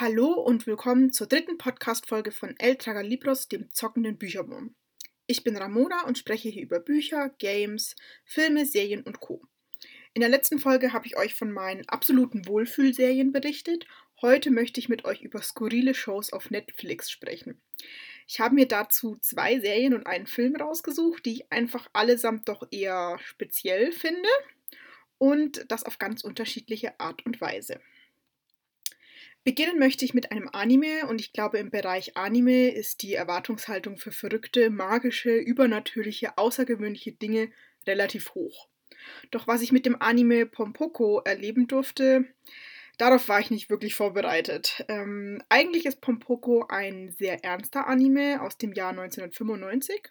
Hallo und willkommen zur dritten Podcast-Folge von El Traga Libros, dem zockenden Bücherwurm. Ich bin Ramona und spreche hier über Bücher, Games, Filme, Serien und Co. In der letzten Folge habe ich euch von meinen absoluten Wohlfühlserien berichtet. Heute möchte ich mit euch über skurrile Shows auf Netflix sprechen. Ich habe mir dazu zwei Serien und einen Film rausgesucht, die ich einfach allesamt doch eher speziell finde und das auf ganz unterschiedliche Art und Weise. Beginnen möchte ich mit einem Anime und ich glaube, im Bereich Anime ist die Erwartungshaltung für verrückte, magische, übernatürliche, außergewöhnliche Dinge relativ hoch. Doch was ich mit dem Anime Pompoko erleben durfte, darauf war ich nicht wirklich vorbereitet. Ähm, eigentlich ist Pompoko ein sehr ernster Anime aus dem Jahr 1995.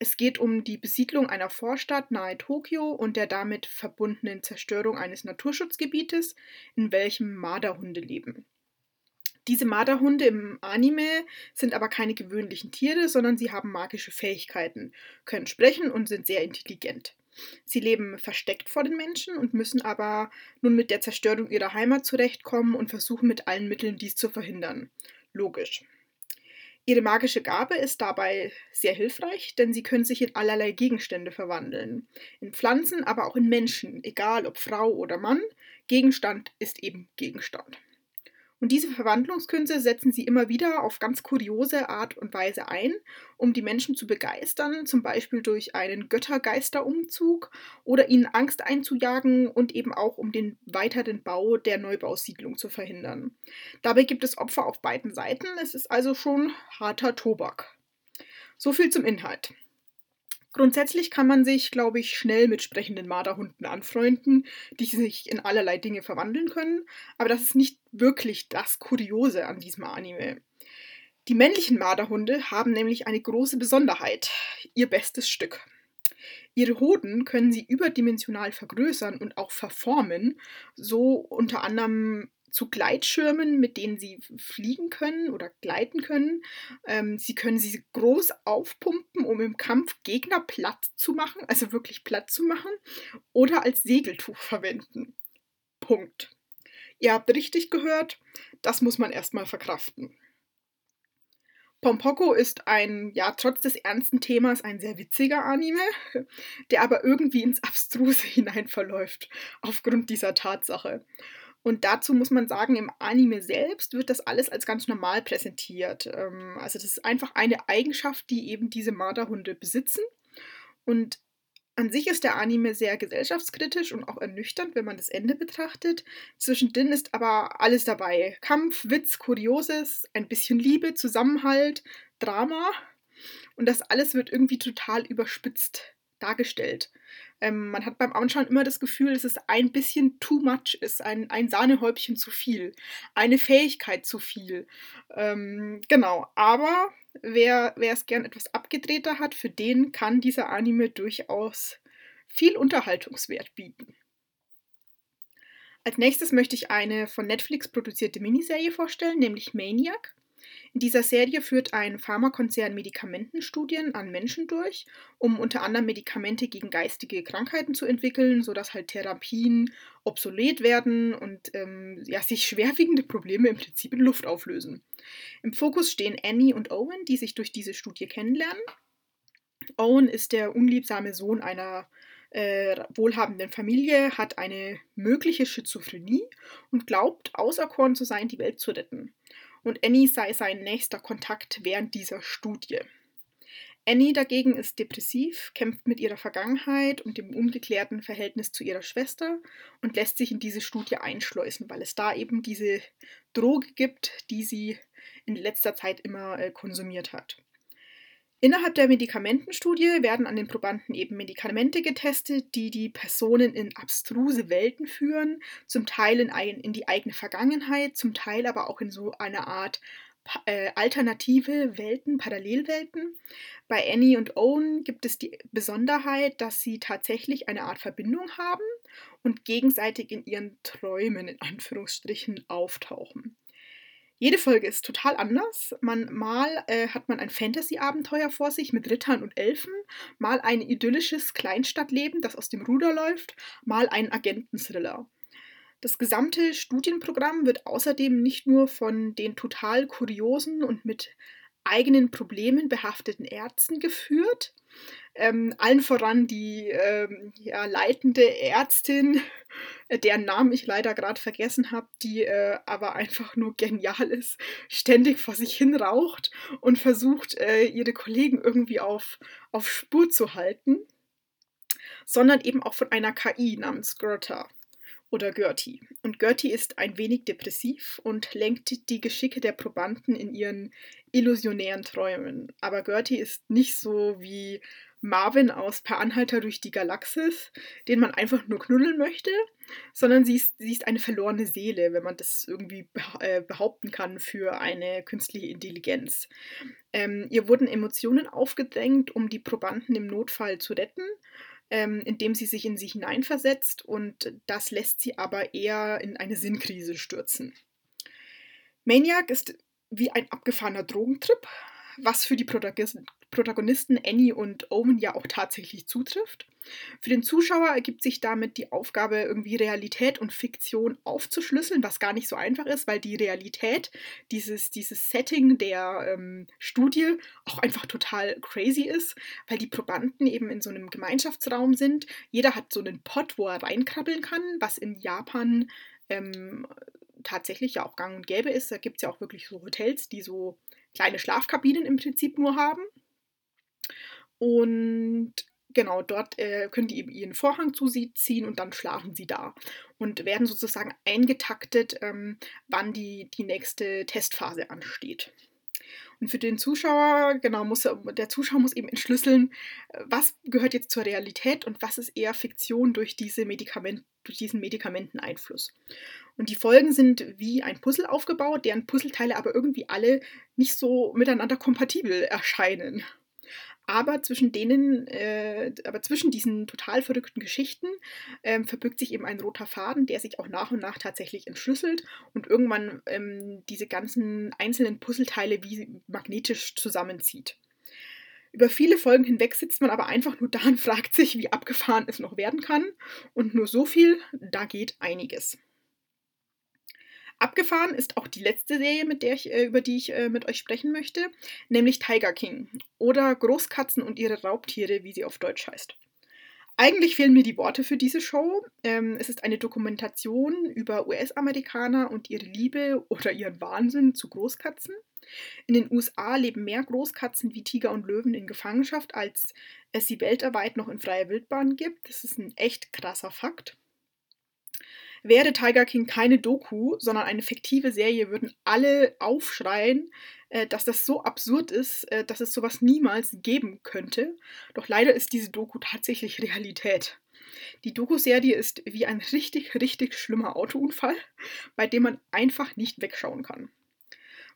Es geht um die Besiedlung einer Vorstadt nahe Tokio und der damit verbundenen Zerstörung eines Naturschutzgebietes, in welchem Marderhunde leben. Diese Marderhunde im Anime sind aber keine gewöhnlichen Tiere, sondern sie haben magische Fähigkeiten, können sprechen und sind sehr intelligent. Sie leben versteckt vor den Menschen und müssen aber nun mit der Zerstörung ihrer Heimat zurechtkommen und versuchen mit allen Mitteln dies zu verhindern. Logisch. Ihre magische Gabe ist dabei sehr hilfreich, denn sie können sich in allerlei Gegenstände verwandeln. In Pflanzen, aber auch in Menschen, egal ob Frau oder Mann. Gegenstand ist eben Gegenstand. Und diese Verwandlungskünste setzen sie immer wieder auf ganz kuriose Art und Weise ein, um die Menschen zu begeistern, zum Beispiel durch einen Göttergeisterumzug oder ihnen Angst einzujagen und eben auch um den weiteren Bau der Neubausiedlung zu verhindern. Dabei gibt es Opfer auf beiden Seiten, es ist also schon harter Tobak. So viel zum Inhalt. Grundsätzlich kann man sich, glaube ich, schnell mit sprechenden Marderhunden anfreunden, die sich in allerlei Dinge verwandeln können, aber das ist nicht wirklich das Kuriose an diesem Anime. Die männlichen Marderhunde haben nämlich eine große Besonderheit, ihr bestes Stück. Ihre Hoden können sie überdimensional vergrößern und auch verformen, so unter anderem zu Gleitschirmen, mit denen sie fliegen können oder gleiten können. Ähm, sie können sie groß aufpumpen, um im Kampf Gegner platt zu machen, also wirklich platt zu machen, oder als Segeltuch verwenden. Punkt. Ihr habt richtig gehört, das muss man erstmal verkraften. Pompoko ist ein, ja, trotz des ernsten Themas ein sehr witziger Anime, der aber irgendwie ins Abstruse hinein verläuft, aufgrund dieser Tatsache. Und dazu muss man sagen, im Anime selbst wird das alles als ganz normal präsentiert. Ähm, also das ist einfach eine Eigenschaft, die eben diese Marderhunde besitzen. Und an sich ist der Anime sehr gesellschaftskritisch und auch ernüchternd, wenn man das Ende betrachtet. Zwischendrin ist aber alles dabei. Kampf, Witz, Kurioses, ein bisschen Liebe, Zusammenhalt, Drama. Und das alles wird irgendwie total überspitzt dargestellt. Ähm, man hat beim Anschauen immer das Gefühl, dass es ein bisschen too much ist, ein, ein Sahnehäubchen zu viel, eine Fähigkeit zu viel. Ähm, genau, aber wer, wer es gern etwas abgedrehter hat, für den kann dieser Anime durchaus viel Unterhaltungswert bieten. Als nächstes möchte ich eine von Netflix produzierte Miniserie vorstellen, nämlich Maniac. In dieser Serie führt ein Pharmakonzern Medikamentenstudien an Menschen durch, um unter anderem Medikamente gegen geistige Krankheiten zu entwickeln, sodass halt Therapien obsolet werden und ähm, ja, sich schwerwiegende Probleme im Prinzip in Luft auflösen. Im Fokus stehen Annie und Owen, die sich durch diese Studie kennenlernen. Owen ist der unliebsame Sohn einer äh, wohlhabenden Familie, hat eine mögliche Schizophrenie und glaubt, auserkoren zu sein, die Welt zu retten und Annie sei sein nächster Kontakt während dieser Studie. Annie dagegen ist depressiv, kämpft mit ihrer Vergangenheit und dem ungeklärten Verhältnis zu ihrer Schwester und lässt sich in diese Studie einschleusen, weil es da eben diese Droge gibt, die sie in letzter Zeit immer äh, konsumiert hat. Innerhalb der Medikamentenstudie werden an den Probanden eben Medikamente getestet, die die Personen in abstruse Welten führen, zum Teil in, ein, in die eigene Vergangenheit, zum Teil aber auch in so eine Art äh, alternative Welten, Parallelwelten. Bei Annie und Owen gibt es die Besonderheit, dass sie tatsächlich eine Art Verbindung haben und gegenseitig in ihren Träumen in Anführungsstrichen auftauchen. Jede Folge ist total anders. Man, mal äh, hat man ein Fantasy-Abenteuer vor sich mit Rittern und Elfen, mal ein idyllisches Kleinstadtleben, das aus dem Ruder läuft, mal einen Agenten-Thriller. Das gesamte Studienprogramm wird außerdem nicht nur von den total kuriosen und mit eigenen Problemen behafteten Ärzten geführt, ähm, allen voran die ähm, ja, leitende Ärztin, äh, deren Namen ich leider gerade vergessen habe, die äh, aber einfach nur genial ist, ständig vor sich hin raucht und versucht, äh, ihre Kollegen irgendwie auf, auf Spur zu halten, sondern eben auch von einer KI namens Grota oder Gertie. Und Gertie ist ein wenig depressiv und lenkt die Geschicke der Probanden in ihren illusionären Träumen. Aber Gertie ist nicht so wie Marvin aus Per Anhalter durch die Galaxis, den man einfach nur knuddeln möchte, sondern sie ist, sie ist eine verlorene Seele, wenn man das irgendwie äh, behaupten kann für eine künstliche Intelligenz. Ähm, ihr wurden Emotionen aufgedrängt, um die Probanden im Notfall zu retten, ähm, indem sie sich in sich hineinversetzt und das lässt sie aber eher in eine Sinnkrise stürzen. Maniac ist wie ein abgefahrener Drogentrip, was für die Protagonisten Annie und Owen ja auch tatsächlich zutrifft. Für den Zuschauer ergibt sich damit die Aufgabe, irgendwie Realität und Fiktion aufzuschlüsseln, was gar nicht so einfach ist, weil die Realität, dieses, dieses Setting der ähm, Studie auch einfach total crazy ist, weil die Probanden eben in so einem Gemeinschaftsraum sind. Jeder hat so einen Pot, wo er reinkrabbeln kann, was in Japan ähm, tatsächlich ja auch gang und gäbe ist. Da gibt es ja auch wirklich so Hotels, die so kleine Schlafkabinen im Prinzip nur haben. Und genau, dort äh, können die eben ihren Vorhang zu sie ziehen und dann schlafen sie da und werden sozusagen eingetaktet, ähm, wann die, die nächste Testphase ansteht. Und für den Zuschauer, genau, muss er, der Zuschauer muss eben entschlüsseln, äh, was gehört jetzt zur Realität und was ist eher Fiktion durch, diese Medikament, durch diesen Medikamenteneinfluss. Und die Folgen sind wie ein Puzzle aufgebaut, deren Puzzleteile aber irgendwie alle nicht so miteinander kompatibel erscheinen. Aber zwischen denen, äh, aber zwischen diesen total verrückten Geschichten ähm, verbirgt sich eben ein roter Faden, der sich auch nach und nach tatsächlich entschlüsselt und irgendwann ähm, diese ganzen einzelnen Puzzleteile wie magnetisch zusammenzieht. Über viele Folgen hinweg sitzt man aber einfach nur da und fragt sich, wie abgefahren es noch werden kann. Und nur so viel, da geht einiges. Abgefahren ist auch die letzte Serie, mit der ich, äh, über die ich äh, mit euch sprechen möchte, nämlich Tiger King oder Großkatzen und ihre Raubtiere, wie sie auf Deutsch heißt. Eigentlich fehlen mir die Worte für diese Show. Ähm, es ist eine Dokumentation über US-Amerikaner und ihre Liebe oder ihren Wahnsinn zu Großkatzen. In den USA leben mehr Großkatzen wie Tiger und Löwen in Gefangenschaft, als es sie weltweit noch in freier Wildbahn gibt. Das ist ein echt krasser Fakt. Wäre Tiger King keine Doku, sondern eine fiktive Serie, würden alle aufschreien, äh, dass das so absurd ist, äh, dass es sowas niemals geben könnte. Doch leider ist diese Doku tatsächlich Realität. Die Doku-Serie ist wie ein richtig, richtig schlimmer Autounfall, bei dem man einfach nicht wegschauen kann.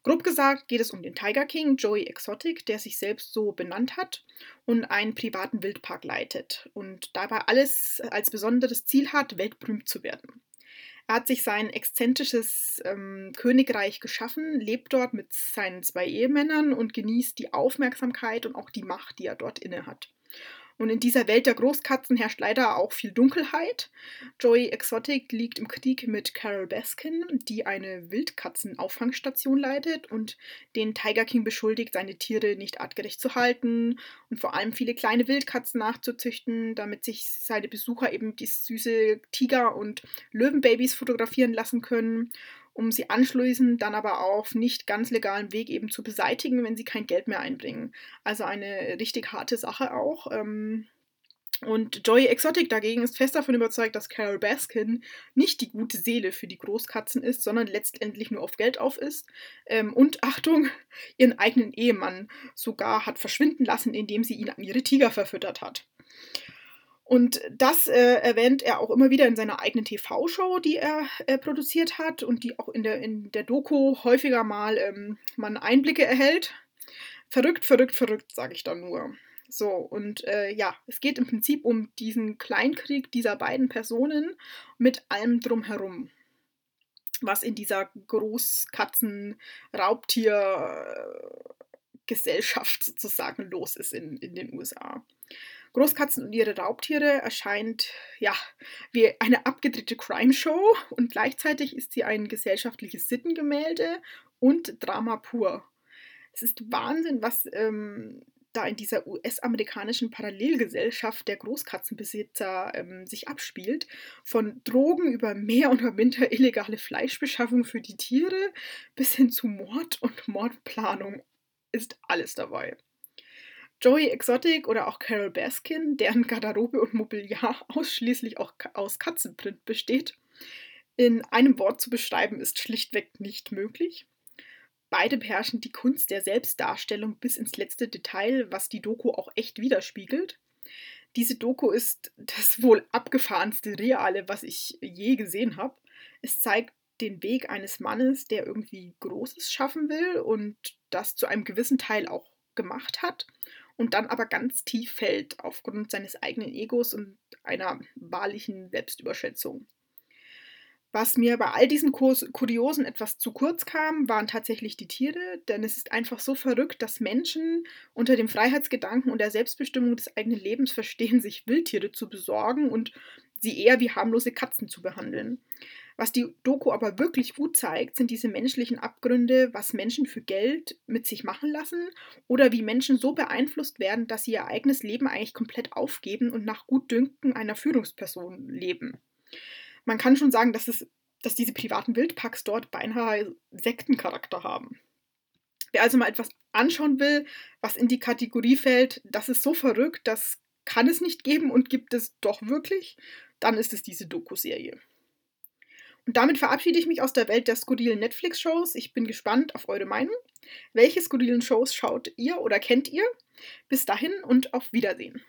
Grob gesagt geht es um den Tiger King, Joey Exotic, der sich selbst so benannt hat und einen privaten Wildpark leitet und dabei alles als besonderes Ziel hat, weltberühmt zu werden. Er hat sich sein exzentrisches ähm, Königreich geschaffen, lebt dort mit seinen zwei Ehemännern und genießt die Aufmerksamkeit und auch die Macht, die er dort innehat. Und in dieser Welt der Großkatzen herrscht leider auch viel Dunkelheit. Joey Exotic liegt im Krieg mit Carol Baskin, die eine Wildkatzenauffangstation leitet und den Tiger King beschuldigt, seine Tiere nicht artgerecht zu halten und vor allem viele kleine Wildkatzen nachzuzüchten, damit sich seine Besucher eben die süße Tiger- und Löwenbabys fotografieren lassen können um sie anschließend dann aber auf nicht ganz legalen Weg eben zu beseitigen, wenn sie kein Geld mehr einbringen. Also eine richtig harte Sache auch. Ähm, und Joey Exotic dagegen ist fest davon überzeugt, dass Carol Baskin nicht die gute Seele für die Großkatzen ist, sondern letztendlich nur auf Geld auf ist. Ähm, und Achtung, ihren eigenen Ehemann sogar hat verschwinden lassen, indem sie ihn an ihre Tiger verfüttert hat. Und das äh, erwähnt er auch immer wieder in seiner eigenen TV-Show, die er äh, produziert hat und die auch in der, in der Doku häufiger mal ähm, man Einblicke erhält. Verrückt, verrückt, verrückt, sage ich dann nur. So, und äh, ja, es geht im Prinzip um diesen Kleinkrieg dieser beiden Personen mit allem drumherum, was in dieser Großkatzen-Raubtier-Gesellschaft sozusagen los ist in, in den USA. Großkatzen und ihre Raubtiere erscheint ja wie eine abgedrehte Crime-Show und gleichzeitig ist sie ein gesellschaftliches Sittengemälde und Drama pur. Es ist Wahnsinn, was ähm, da in dieser US-amerikanischen Parallelgesellschaft der Großkatzenbesitzer ähm, sich abspielt. Von Drogen über mehr oder minder illegale Fleischbeschaffung für die Tiere bis hin zu Mord und Mordplanung ist alles dabei. Joey Exotic oder auch Carol Baskin, deren Garderobe und Mobiliar ausschließlich auch aus Katzenprint besteht, in einem Wort zu beschreiben, ist schlichtweg nicht möglich. Beide beherrschen die Kunst der Selbstdarstellung bis ins letzte Detail, was die Doku auch echt widerspiegelt. Diese Doku ist das wohl abgefahrenste Reale, was ich je gesehen habe. Es zeigt den Weg eines Mannes, der irgendwie Großes schaffen will und das zu einem gewissen Teil auch gemacht hat und dann aber ganz tief fällt aufgrund seines eigenen Egos und einer wahrlichen Selbstüberschätzung. Was mir bei all diesen Kuriosen etwas zu kurz kam, waren tatsächlich die Tiere, denn es ist einfach so verrückt, dass Menschen unter dem Freiheitsgedanken und der Selbstbestimmung des eigenen Lebens verstehen, sich Wildtiere zu besorgen und sie eher wie harmlose Katzen zu behandeln. Was die Doku aber wirklich gut zeigt, sind diese menschlichen Abgründe, was Menschen für Geld mit sich machen lassen oder wie Menschen so beeinflusst werden, dass sie ihr eigenes Leben eigentlich komplett aufgeben und nach Gutdünken einer Führungsperson leben. Man kann schon sagen, dass, es, dass diese privaten Wildpacks dort beinahe Sektencharakter haben. Wer also mal etwas anschauen will, was in die Kategorie fällt, das ist so verrückt, das kann es nicht geben und gibt es doch wirklich, dann ist es diese Doku-Serie. Und damit verabschiede ich mich aus der Welt der skurrilen Netflix-Shows. Ich bin gespannt auf eure Meinung. Welche skurrilen Shows schaut ihr oder kennt ihr? Bis dahin und auf Wiedersehen.